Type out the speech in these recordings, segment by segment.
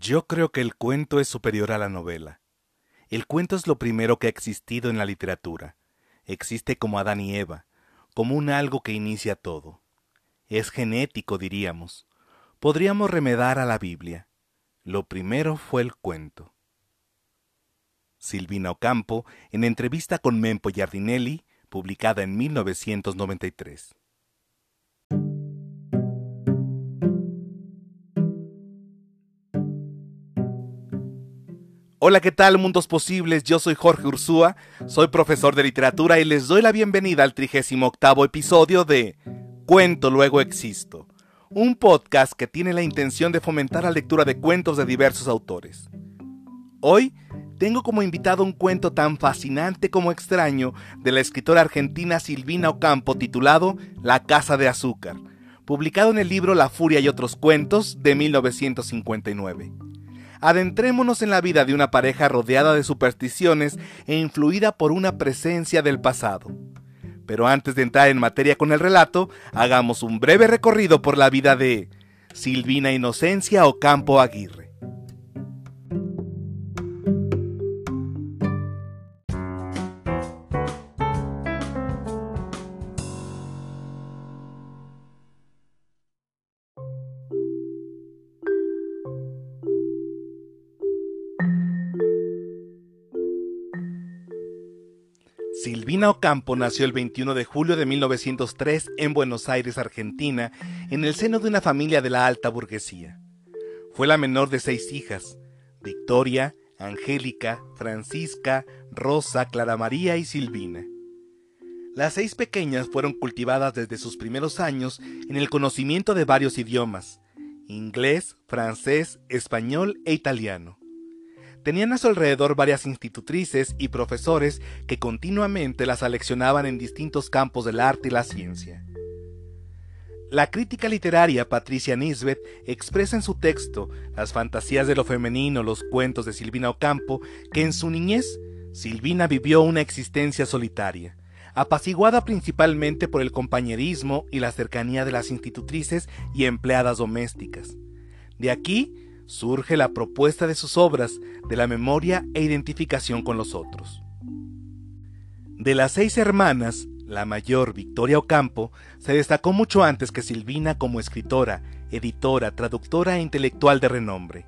Yo creo que el cuento es superior a la novela. El cuento es lo primero que ha existido en la literatura. Existe como Adán y Eva, como un algo que inicia todo. Es genético, diríamos. Podríamos remedar a la Biblia. Lo primero fue el cuento. Silvina Ocampo, en entrevista con Mempo Giardinelli, publicada en 1993. Hola, ¿qué tal, mundos posibles? Yo soy Jorge Ursúa, soy profesor de literatura y les doy la bienvenida al 38 episodio de Cuento Luego Existo, un podcast que tiene la intención de fomentar la lectura de cuentos de diversos autores. Hoy tengo como invitado un cuento tan fascinante como extraño de la escritora argentina Silvina Ocampo titulado La Casa de Azúcar, publicado en el libro La Furia y otros cuentos de 1959 adentrémonos en la vida de una pareja rodeada de supersticiones e influida por una presencia del pasado. Pero antes de entrar en materia con el relato, hagamos un breve recorrido por la vida de Silvina Inocencia Ocampo Aguirre. Silvina Ocampo nació el 21 de julio de 1903 en Buenos Aires, Argentina, en el seno de una familia de la alta burguesía. Fue la menor de seis hijas, Victoria, Angélica, Francisca, Rosa, Clara María y Silvina. Las seis pequeñas fueron cultivadas desde sus primeros años en el conocimiento de varios idiomas, inglés, francés, español e italiano. Tenían a su alrededor varias institutrices y profesores que continuamente las aleccionaban en distintos campos del arte y la ciencia. La crítica literaria Patricia Nisbet expresa en su texto las fantasías de lo femenino, los cuentos de Silvina Ocampo, que en su niñez Silvina vivió una existencia solitaria, apaciguada principalmente por el compañerismo y la cercanía de las institutrices y empleadas domésticas. De aquí surge la propuesta de sus obras de la memoria e identificación con los otros. De las seis hermanas, la mayor, Victoria Ocampo, se destacó mucho antes que Silvina como escritora, editora, traductora e intelectual de renombre.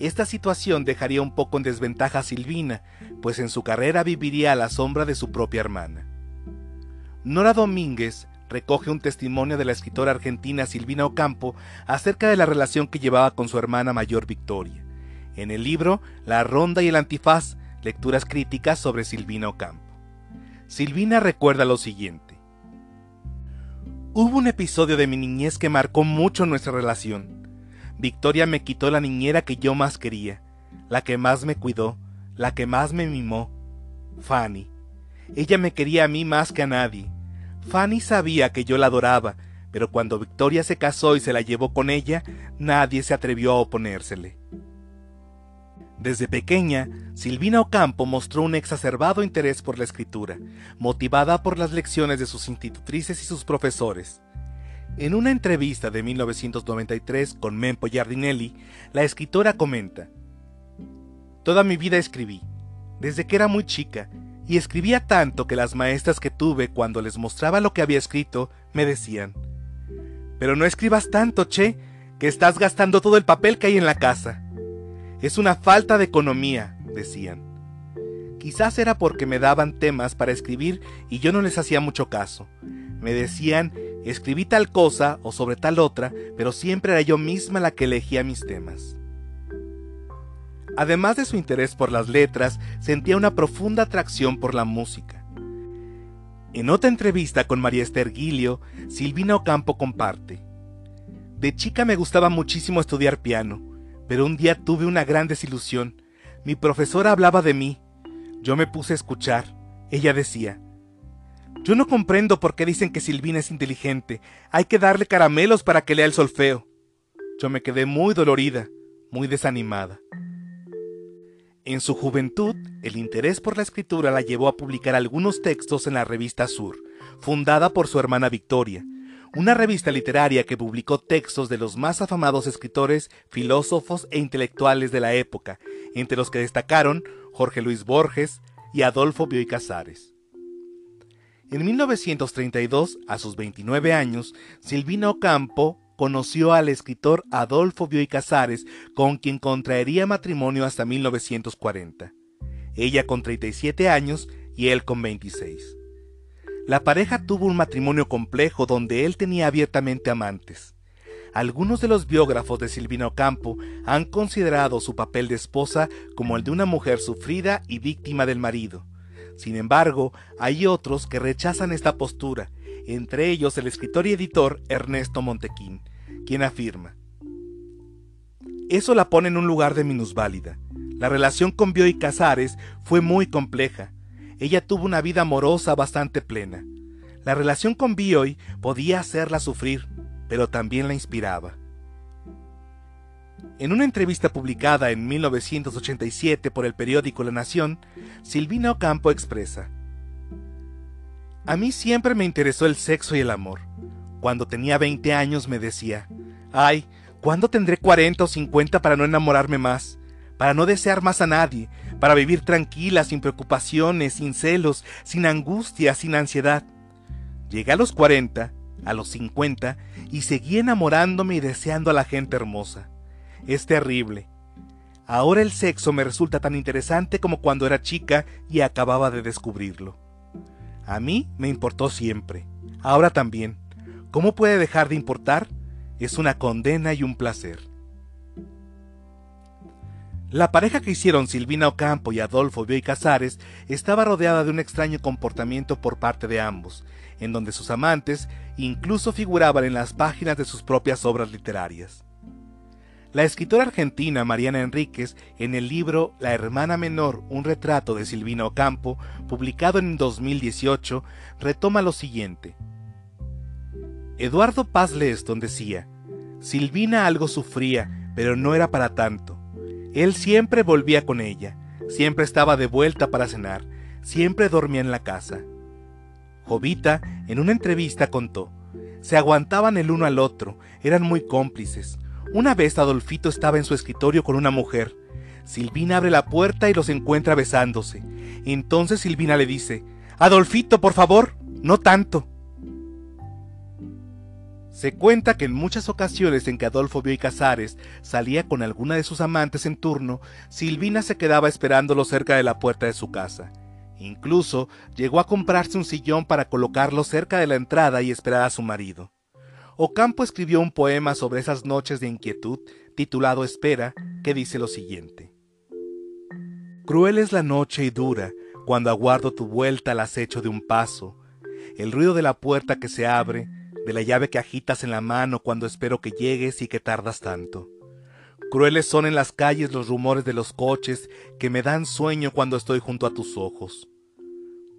Esta situación dejaría un poco en desventaja a Silvina, pues en su carrera viviría a la sombra de su propia hermana. Nora Domínguez recoge un testimonio de la escritora argentina Silvina Ocampo acerca de la relación que llevaba con su hermana mayor Victoria. En el libro La Ronda y el Antifaz, lecturas críticas sobre Silvina Ocampo. Silvina recuerda lo siguiente. Hubo un episodio de mi niñez que marcó mucho nuestra relación. Victoria me quitó la niñera que yo más quería, la que más me cuidó, la que más me mimó, Fanny. Ella me quería a mí más que a nadie Fanny sabía que yo la adoraba, pero cuando Victoria se casó y se la llevó con ella, nadie se atrevió a oponérsele. Desde pequeña, Silvina Ocampo mostró un exacerbado interés por la escritura, motivada por las lecciones de sus institutrices y sus profesores. En una entrevista de 1993 con Mempo Giardinelli, la escritora comenta, Toda mi vida escribí. Desde que era muy chica, y escribía tanto que las maestras que tuve cuando les mostraba lo que había escrito me decían, pero no escribas tanto, che, que estás gastando todo el papel que hay en la casa. Es una falta de economía, decían. Quizás era porque me daban temas para escribir y yo no les hacía mucho caso. Me decían, escribí tal cosa o sobre tal otra, pero siempre era yo misma la que elegía mis temas. Además de su interés por las letras, sentía una profunda atracción por la música. En otra entrevista con María Esther Guilio, Silvina Ocampo comparte. De chica me gustaba muchísimo estudiar piano, pero un día tuve una gran desilusión. Mi profesora hablaba de mí. Yo me puse a escuchar. Ella decía, yo no comprendo por qué dicen que Silvina es inteligente. Hay que darle caramelos para que lea el solfeo. Yo me quedé muy dolorida, muy desanimada. En su juventud, el interés por la escritura la llevó a publicar algunos textos en la revista Sur, fundada por su hermana Victoria, una revista literaria que publicó textos de los más afamados escritores, filósofos e intelectuales de la época, entre los que destacaron Jorge Luis Borges y Adolfo Bioy Casares. En 1932, a sus 29 años, Silvina Ocampo conoció al escritor Adolfo Bioy Casares, con quien contraería matrimonio hasta 1940. Ella con 37 años y él con 26. La pareja tuvo un matrimonio complejo donde él tenía abiertamente amantes. Algunos de los biógrafos de Silvina Ocampo han considerado su papel de esposa como el de una mujer sufrida y víctima del marido. Sin embargo, hay otros que rechazan esta postura, entre ellos el escritor y editor Ernesto Montequín, quien afirma, Eso la pone en un lugar de minusválida. La relación con Bioy Casares fue muy compleja, ella tuvo una vida amorosa bastante plena. La relación con Bioy podía hacerla sufrir, pero también la inspiraba. En una entrevista publicada en 1987 por el periódico La Nación, Silvina Ocampo expresa, A mí siempre me interesó el sexo y el amor. Cuando tenía 20 años me decía, ay, ¿cuándo tendré 40 o 50 para no enamorarme más? Para no desear más a nadie, para vivir tranquila, sin preocupaciones, sin celos, sin angustia, sin ansiedad. Llegué a los 40, a los 50, y seguí enamorándome y deseando a la gente hermosa. Es terrible. Ahora el sexo me resulta tan interesante como cuando era chica y acababa de descubrirlo. A mí me importó siempre. Ahora también. ¿Cómo puede dejar de importar? Es una condena y un placer. La pareja que hicieron Silvina Ocampo y Adolfo Bioy Casares estaba rodeada de un extraño comportamiento por parte de ambos, en donde sus amantes incluso figuraban en las páginas de sus propias obras literarias. La escritora argentina Mariana Enríquez, en el libro La hermana menor, un retrato de Silvina Ocampo, publicado en 2018, retoma lo siguiente. Eduardo Paz Leston decía, Silvina algo sufría, pero no era para tanto. Él siempre volvía con ella, siempre estaba de vuelta para cenar, siempre dormía en la casa. Jovita, en una entrevista, contó, se aguantaban el uno al otro, eran muy cómplices. Una vez Adolfito estaba en su escritorio con una mujer. Silvina abre la puerta y los encuentra besándose. Entonces Silvina le dice, Adolfito, por favor, no tanto. Se cuenta que en muchas ocasiones en que Adolfo Bioy Casares salía con alguna de sus amantes en turno, Silvina se quedaba esperándolo cerca de la puerta de su casa. Incluso llegó a comprarse un sillón para colocarlo cerca de la entrada y esperar a su marido. Ocampo escribió un poema sobre esas noches de inquietud, titulado Espera, que dice lo siguiente. Cruel es la noche y dura, cuando aguardo tu vuelta al acecho de un paso, el ruido de la puerta que se abre, de la llave que agitas en la mano cuando espero que llegues y que tardas tanto. Crueles son en las calles los rumores de los coches que me dan sueño cuando estoy junto a tus ojos.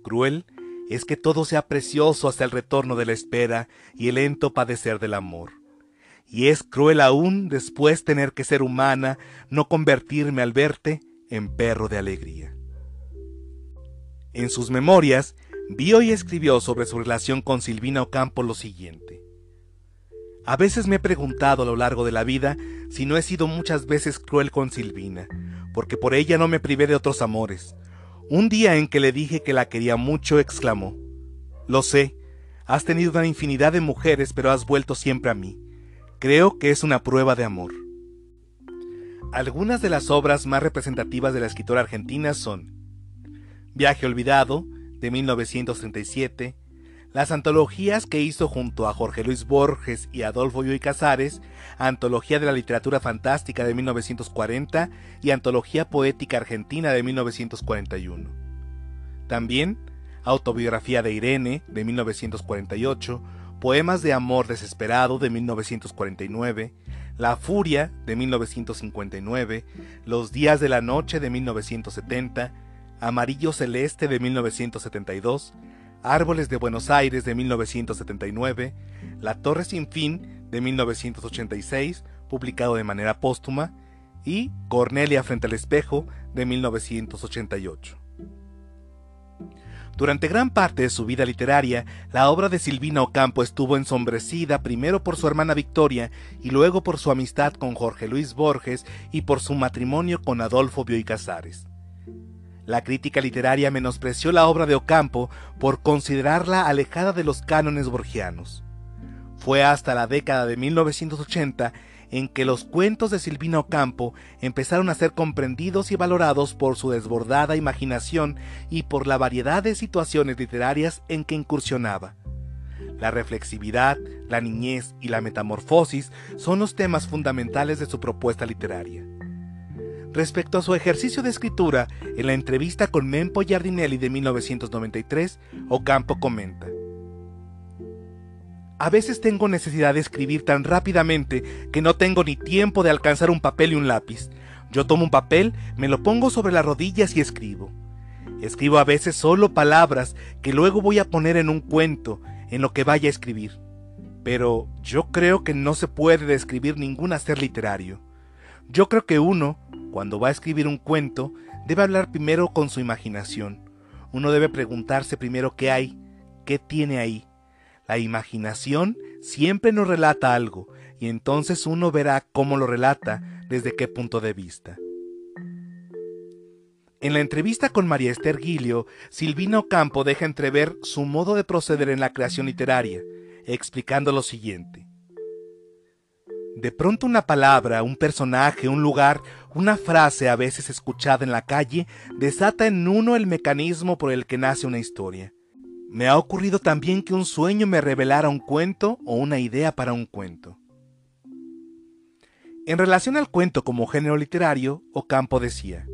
Cruel es que todo sea precioso hasta el retorno de la espera y el lento padecer del amor. Y es cruel aún después tener que ser humana, no convertirme al verte en perro de alegría. En sus memorias, Vio y escribió sobre su relación con Silvina Ocampo lo siguiente. A veces me he preguntado a lo largo de la vida si no he sido muchas veces cruel con Silvina, porque por ella no me privé de otros amores. Un día en que le dije que la quería mucho, exclamó, Lo sé, has tenido una infinidad de mujeres, pero has vuelto siempre a mí. Creo que es una prueba de amor. Algunas de las obras más representativas de la escritora argentina son Viaje olvidado, de 1937, las antologías que hizo junto a Jorge Luis Borges y Adolfo Bioy Casares, Antología de la Literatura Fantástica de 1940 y Antología Poética Argentina de 1941. También Autobiografía de Irene de 1948, Poemas de Amor Desesperado de 1949, La Furia de 1959, Los Días de la Noche de 1970, Amarillo Celeste de 1972, Árboles de Buenos Aires de 1979, La Torre Sin Fin de 1986, publicado de manera póstuma, y Cornelia frente al espejo de 1988. Durante gran parte de su vida literaria, la obra de Silvina Ocampo estuvo ensombrecida primero por su hermana Victoria y luego por su amistad con Jorge Luis Borges y por su matrimonio con Adolfo Bioy Casares. La crítica literaria menospreció la obra de Ocampo por considerarla alejada de los cánones borgianos. Fue hasta la década de 1980 en que los cuentos de Silvina Ocampo empezaron a ser comprendidos y valorados por su desbordada imaginación y por la variedad de situaciones literarias en que incursionaba. La reflexividad, la niñez y la metamorfosis son los temas fundamentales de su propuesta literaria. Respecto a su ejercicio de escritura, en la entrevista con Mempo Giardinelli de 1993, Ocampo comenta, a veces tengo necesidad de escribir tan rápidamente que no tengo ni tiempo de alcanzar un papel y un lápiz. Yo tomo un papel, me lo pongo sobre las rodillas y escribo. Escribo a veces solo palabras que luego voy a poner en un cuento, en lo que vaya a escribir. Pero yo creo que no se puede describir ningún hacer literario. Yo creo que uno, cuando va a escribir un cuento, debe hablar primero con su imaginación. Uno debe preguntarse primero qué hay, qué tiene ahí, la imaginación siempre nos relata algo y entonces uno verá cómo lo relata, desde qué punto de vista. En la entrevista con María Esther Guilio, Silvina Ocampo deja entrever su modo de proceder en la creación literaria, explicando lo siguiente. De pronto una palabra, un personaje, un lugar, una frase a veces escuchada en la calle, desata en uno el mecanismo por el que nace una historia. Me ha ocurrido también que un sueño me revelara un cuento o una idea para un cuento. En relación al cuento como género literario, Ocampo decía,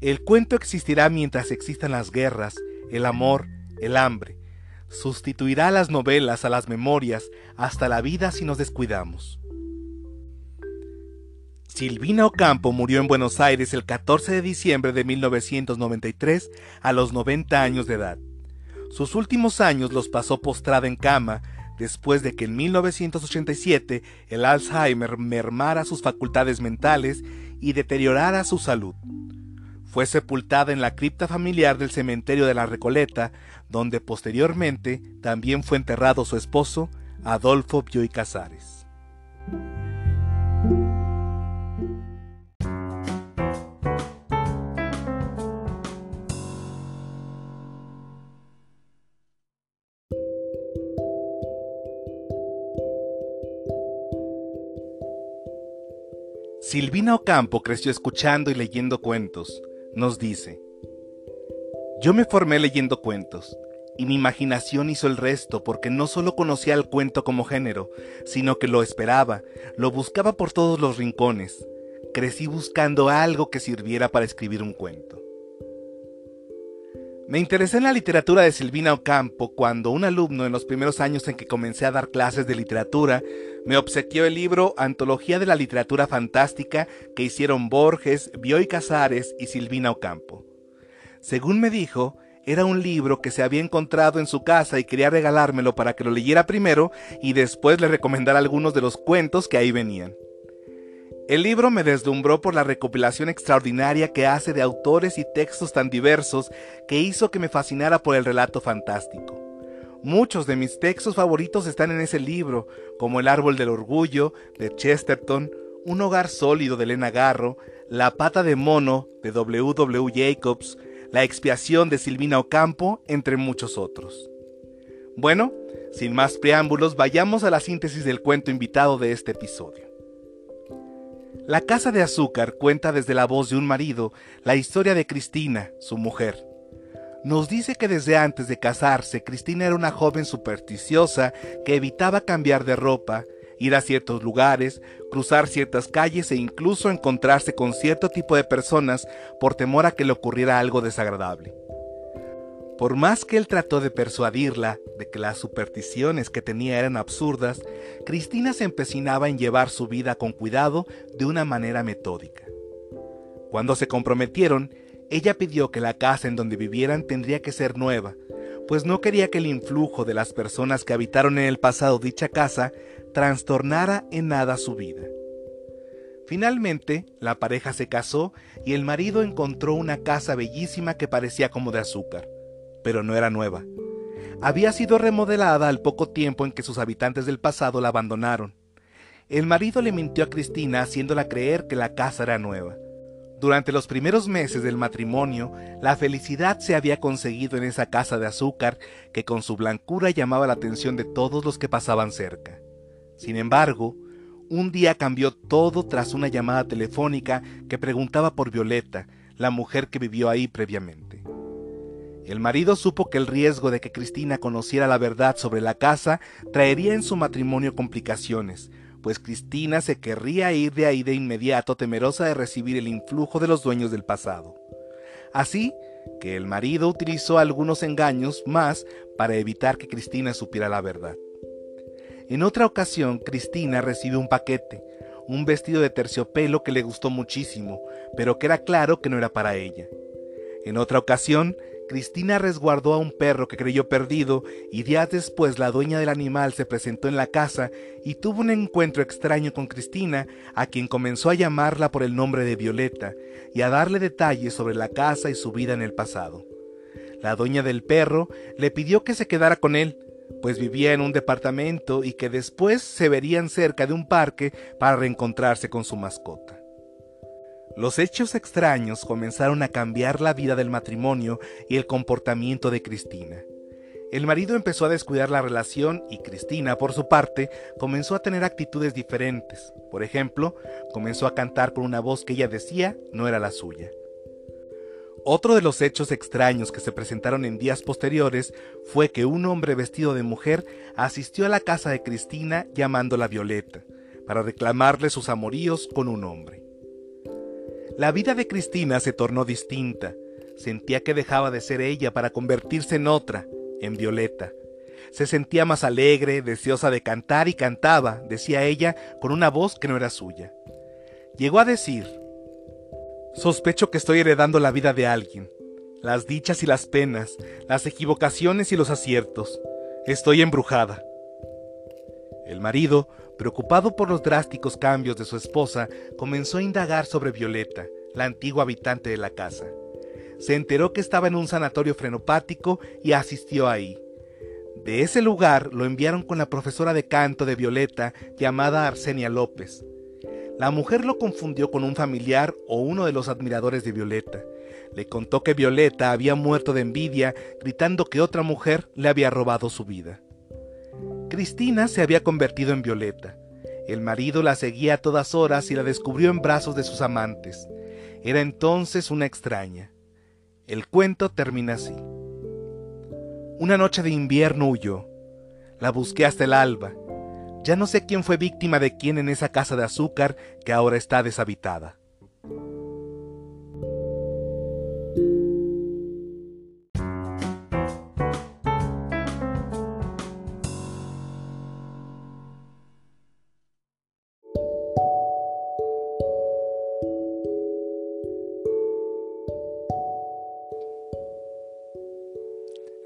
El cuento existirá mientras existan las guerras, el amor, el hambre. Sustituirá a las novelas, a las memorias, hasta la vida si nos descuidamos. Silvina Ocampo murió en Buenos Aires el 14 de diciembre de 1993 a los 90 años de edad. Sus últimos años los pasó postrada en cama, después de que en 1987 el Alzheimer mermara sus facultades mentales y deteriorara su salud. Fue sepultada en la cripta familiar del cementerio de la Recoleta, donde posteriormente también fue enterrado su esposo, Adolfo Bioy Casares. Silvina Ocampo creció escuchando y leyendo cuentos. Nos dice, yo me formé leyendo cuentos, y mi imaginación hizo el resto porque no solo conocía el cuento como género, sino que lo esperaba, lo buscaba por todos los rincones. Crecí buscando algo que sirviera para escribir un cuento. Me interesé en la literatura de Silvina Ocampo cuando un alumno en los primeros años en que comencé a dar clases de literatura me obsequió el libro Antología de la Literatura Fantástica que hicieron Borges, Bioy Casares y Silvina Ocampo. Según me dijo, era un libro que se había encontrado en su casa y quería regalármelo para que lo leyera primero y después le recomendara algunos de los cuentos que ahí venían. El libro me deslumbró por la recopilación extraordinaria que hace de autores y textos tan diversos que hizo que me fascinara por el relato fantástico. Muchos de mis textos favoritos están en ese libro, como El árbol del orgullo de Chesterton, Un hogar sólido de Elena Garro, La pata de mono de W. W. Jacobs, La expiación de Silvina Ocampo, entre muchos otros. Bueno, sin más preámbulos, vayamos a la síntesis del cuento invitado de este episodio. La Casa de Azúcar cuenta desde la voz de un marido la historia de Cristina, su mujer. Nos dice que desde antes de casarse, Cristina era una joven supersticiosa que evitaba cambiar de ropa, ir a ciertos lugares, cruzar ciertas calles e incluso encontrarse con cierto tipo de personas por temor a que le ocurriera algo desagradable. Por más que él trató de persuadirla de que las supersticiones que tenía eran absurdas, Cristina se empecinaba en llevar su vida con cuidado de una manera metódica. Cuando se comprometieron, ella pidió que la casa en donde vivieran tendría que ser nueva, pues no quería que el influjo de las personas que habitaron en el pasado dicha casa trastornara en nada su vida. Finalmente, la pareja se casó y el marido encontró una casa bellísima que parecía como de azúcar pero no era nueva. Había sido remodelada al poco tiempo en que sus habitantes del pasado la abandonaron. El marido le mintió a Cristina haciéndola creer que la casa era nueva. Durante los primeros meses del matrimonio, la felicidad se había conseguido en esa casa de azúcar que con su blancura llamaba la atención de todos los que pasaban cerca. Sin embargo, un día cambió todo tras una llamada telefónica que preguntaba por Violeta, la mujer que vivió ahí previamente. El marido supo que el riesgo de que Cristina conociera la verdad sobre la casa traería en su matrimonio complicaciones, pues Cristina se querría ir de ahí de inmediato temerosa de recibir el influjo de los dueños del pasado. Así que el marido utilizó algunos engaños más para evitar que Cristina supiera la verdad. En otra ocasión, Cristina recibió un paquete, un vestido de terciopelo que le gustó muchísimo, pero que era claro que no era para ella. En otra ocasión, Cristina resguardó a un perro que creyó perdido y días después la dueña del animal se presentó en la casa y tuvo un encuentro extraño con Cristina, a quien comenzó a llamarla por el nombre de Violeta y a darle detalles sobre la casa y su vida en el pasado. La dueña del perro le pidió que se quedara con él, pues vivía en un departamento y que después se verían cerca de un parque para reencontrarse con su mascota. Los hechos extraños comenzaron a cambiar la vida del matrimonio y el comportamiento de Cristina. El marido empezó a descuidar la relación y Cristina, por su parte, comenzó a tener actitudes diferentes. Por ejemplo, comenzó a cantar con una voz que ella decía no era la suya. Otro de los hechos extraños que se presentaron en días posteriores fue que un hombre vestido de mujer asistió a la casa de Cristina llamándola Violeta, para reclamarle sus amoríos con un hombre. La vida de Cristina se tornó distinta. Sentía que dejaba de ser ella para convertirse en otra, en Violeta. Se sentía más alegre, deseosa de cantar y cantaba, decía ella, con una voz que no era suya. Llegó a decir, Sospecho que estoy heredando la vida de alguien, las dichas y las penas, las equivocaciones y los aciertos. Estoy embrujada. El marido, preocupado por los drásticos cambios de su esposa, comenzó a indagar sobre Violeta, la antigua habitante de la casa. Se enteró que estaba en un sanatorio frenopático y asistió ahí. De ese lugar lo enviaron con la profesora de canto de Violeta llamada Arsenia López. La mujer lo confundió con un familiar o uno de los admiradores de Violeta. Le contó que Violeta había muerto de envidia gritando que otra mujer le había robado su vida. Cristina se había convertido en Violeta. El marido la seguía a todas horas y la descubrió en brazos de sus amantes. Era entonces una extraña. El cuento termina así. Una noche de invierno huyó. La busqué hasta el alba. Ya no sé quién fue víctima de quién en esa casa de azúcar que ahora está deshabitada.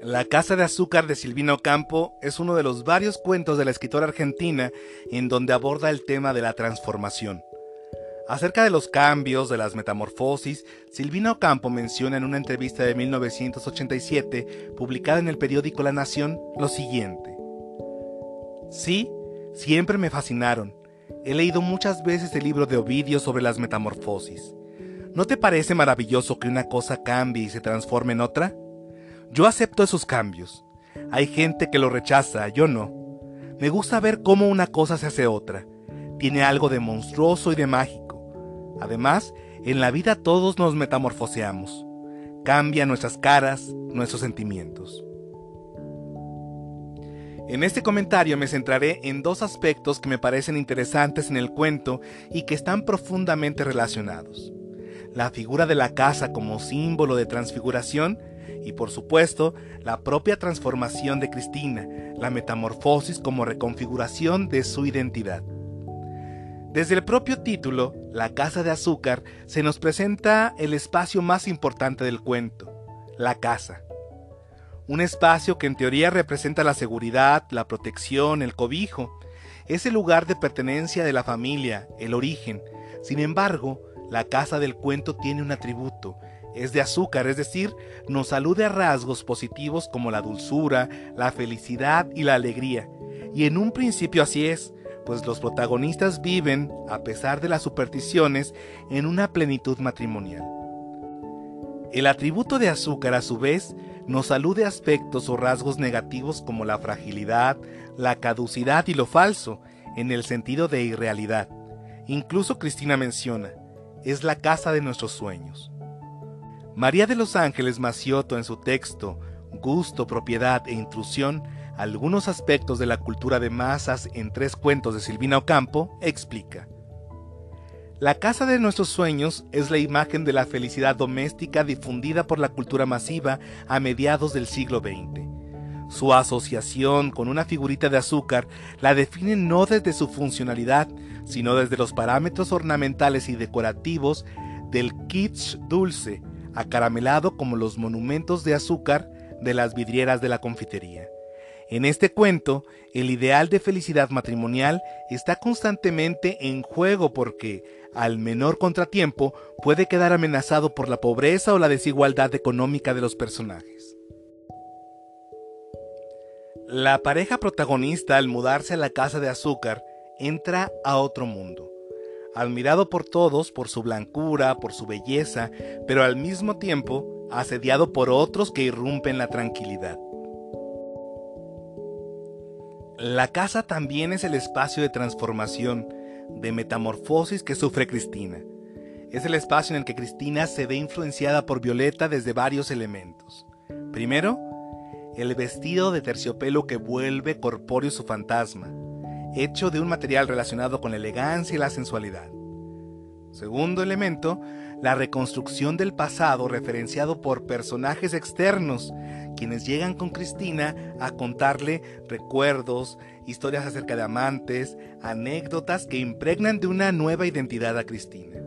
La Casa de Azúcar de Silvino Campo es uno de los varios cuentos de la escritora argentina en donde aborda el tema de la transformación. Acerca de los cambios, de las metamorfosis, Silvino Campo menciona en una entrevista de 1987, publicada en el periódico La Nación, lo siguiente. Sí, siempre me fascinaron. He leído muchas veces el libro de Ovidio sobre las metamorfosis. ¿No te parece maravilloso que una cosa cambie y se transforme en otra? Yo acepto esos cambios. Hay gente que lo rechaza, yo no. Me gusta ver cómo una cosa se hace otra. Tiene algo de monstruoso y de mágico. Además, en la vida todos nos metamorfoseamos. Cambian nuestras caras, nuestros sentimientos. En este comentario me centraré en dos aspectos que me parecen interesantes en el cuento y que están profundamente relacionados. La figura de la casa como símbolo de transfiguración y por supuesto la propia transformación de Cristina, la metamorfosis como reconfiguración de su identidad. Desde el propio título, La Casa de Azúcar, se nos presenta el espacio más importante del cuento, la casa. Un espacio que en teoría representa la seguridad, la protección, el cobijo. Es el lugar de pertenencia de la familia, el origen. Sin embargo, la casa del cuento tiene un atributo, es de azúcar, es decir, nos alude a rasgos positivos como la dulzura, la felicidad y la alegría. Y en un principio así es, pues los protagonistas viven, a pesar de las supersticiones, en una plenitud matrimonial. El atributo de azúcar, a su vez, nos alude a aspectos o rasgos negativos como la fragilidad, la caducidad y lo falso, en el sentido de irrealidad. Incluso Cristina menciona, es la casa de nuestros sueños. María de los Ángeles Macioto en su texto Gusto, Propiedad e Intrusión, algunos aspectos de la cultura de masas en tres cuentos de Silvina Ocampo, explica. La casa de nuestros sueños es la imagen de la felicidad doméstica difundida por la cultura masiva a mediados del siglo XX. Su asociación con una figurita de azúcar la define no desde su funcionalidad, sino desde los parámetros ornamentales y decorativos del kitsch dulce, acaramelado como los monumentos de azúcar de las vidrieras de la confitería. En este cuento, el ideal de felicidad matrimonial está constantemente en juego porque, al menor contratiempo, puede quedar amenazado por la pobreza o la desigualdad económica de los personajes. La pareja protagonista al mudarse a la casa de azúcar entra a otro mundo, admirado por todos por su blancura, por su belleza, pero al mismo tiempo asediado por otros que irrumpen la tranquilidad. La casa también es el espacio de transformación, de metamorfosis que sufre Cristina. Es el espacio en el que Cristina se ve influenciada por Violeta desde varios elementos. Primero, el vestido de terciopelo que vuelve corpóreo su fantasma, hecho de un material relacionado con la elegancia y la sensualidad. Segundo elemento, la reconstrucción del pasado referenciado por personajes externos, quienes llegan con Cristina a contarle recuerdos, historias acerca de amantes, anécdotas que impregnan de una nueva identidad a Cristina.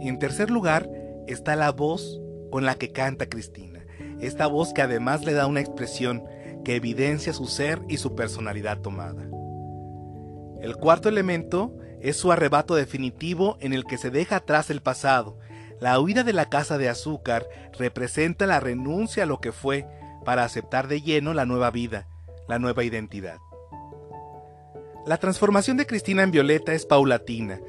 Y en tercer lugar está la voz con la que canta Cristina, esta voz que además le da una expresión que evidencia su ser y su personalidad tomada. El cuarto elemento es su arrebato definitivo en el que se deja atrás el pasado. La huida de la casa de azúcar representa la renuncia a lo que fue para aceptar de lleno la nueva vida, la nueva identidad. La transformación de Cristina en Violeta es paulatina.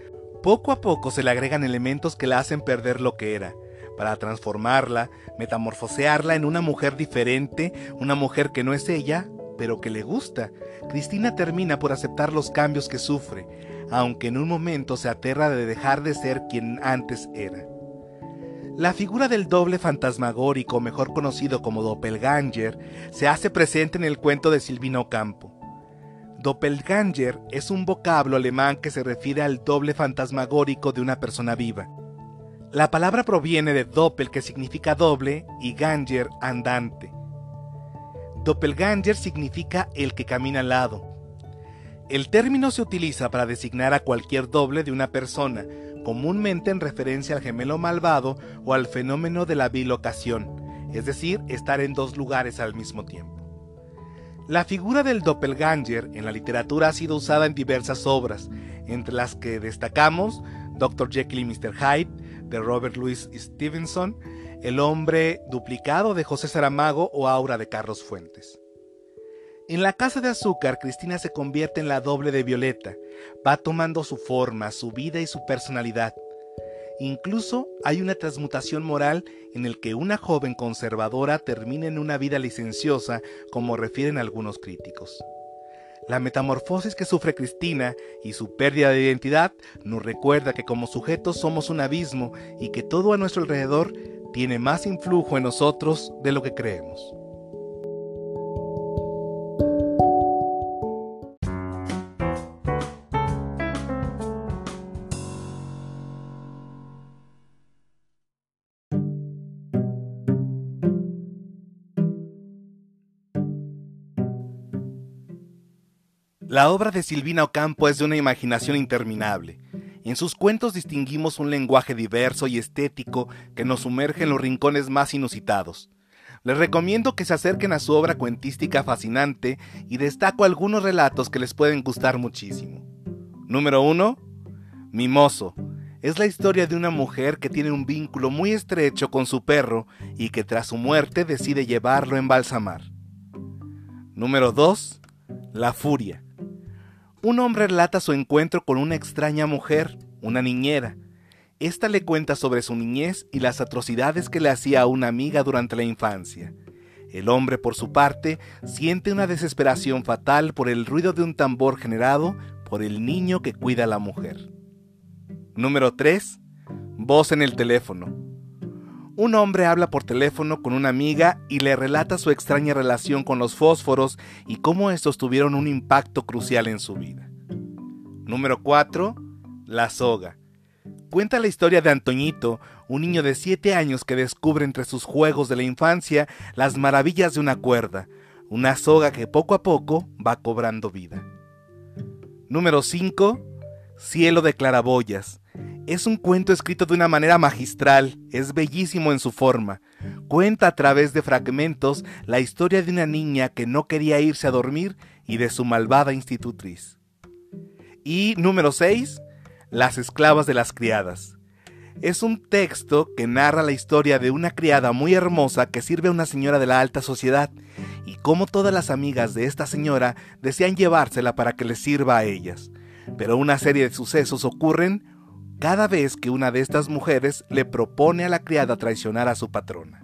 Poco a poco se le agregan elementos que la hacen perder lo que era, para transformarla, metamorfosearla en una mujer diferente, una mujer que no es ella, pero que le gusta, Cristina termina por aceptar los cambios que sufre, aunque en un momento se aterra de dejar de ser quien antes era. La figura del doble fantasmagórico, mejor conocido como Doppelganger, se hace presente en el cuento de Silvino Campo. Doppelganger es un vocablo alemán que se refiere al doble fantasmagórico de una persona viva. La palabra proviene de Doppel, que significa doble, y Ganger, andante. Doppelganger significa el que camina al lado. El término se utiliza para designar a cualquier doble de una persona, comúnmente en referencia al gemelo malvado o al fenómeno de la bilocación, es decir, estar en dos lugares al mismo tiempo. La figura del doppelganger en la literatura ha sido usada en diversas obras, entre las que destacamos Dr. Jekyll y Mr. Hyde de Robert Louis Stevenson, el hombre duplicado de José Saramago o Aura de Carlos Fuentes. En la casa de azúcar, Cristina se convierte en la doble de Violeta, va tomando su forma, su vida y su personalidad. Incluso hay una transmutación moral en el que una joven conservadora termina en una vida licenciosa, como refieren algunos críticos. La metamorfosis que sufre Cristina y su pérdida de identidad nos recuerda que como sujetos somos un abismo y que todo a nuestro alrededor tiene más influjo en nosotros de lo que creemos. La obra de Silvina Ocampo es de una imaginación interminable. En sus cuentos distinguimos un lenguaje diverso y estético que nos sumerge en los rincones más inusitados. Les recomiendo que se acerquen a su obra cuentística fascinante y destaco algunos relatos que les pueden gustar muchísimo. Número 1. Mimoso. es la historia de una mujer que tiene un vínculo muy estrecho con su perro y que tras su muerte decide llevarlo a embalsamar. Número 2. La furia. Un hombre relata su encuentro con una extraña mujer, una niñera. Esta le cuenta sobre su niñez y las atrocidades que le hacía a una amiga durante la infancia. El hombre, por su parte, siente una desesperación fatal por el ruido de un tambor generado por el niño que cuida a la mujer. Número 3. Voz en el teléfono. Un hombre habla por teléfono con una amiga y le relata su extraña relación con los fósforos y cómo estos tuvieron un impacto crucial en su vida. Número 4. La soga. Cuenta la historia de Antoñito, un niño de 7 años que descubre entre sus juegos de la infancia las maravillas de una cuerda, una soga que poco a poco va cobrando vida. Número 5. Cielo de claraboyas. Es un cuento escrito de una manera magistral, es bellísimo en su forma. Cuenta a través de fragmentos la historia de una niña que no quería irse a dormir y de su malvada institutriz. Y número 6. Las esclavas de las criadas. Es un texto que narra la historia de una criada muy hermosa que sirve a una señora de la alta sociedad y cómo todas las amigas de esta señora desean llevársela para que les sirva a ellas. Pero una serie de sucesos ocurren cada vez que una de estas mujeres le propone a la criada traicionar a su patrona.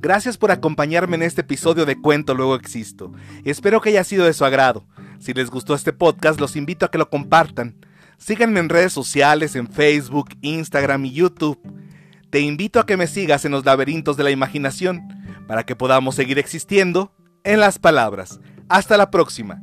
Gracias por acompañarme en este episodio de Cuento Luego Existo. Espero que haya sido de su agrado. Si les gustó este podcast, los invito a que lo compartan. Síganme en redes sociales, en Facebook, Instagram y YouTube. Te invito a que me sigas en los laberintos de la imaginación para que podamos seguir existiendo en las palabras. Hasta la próxima.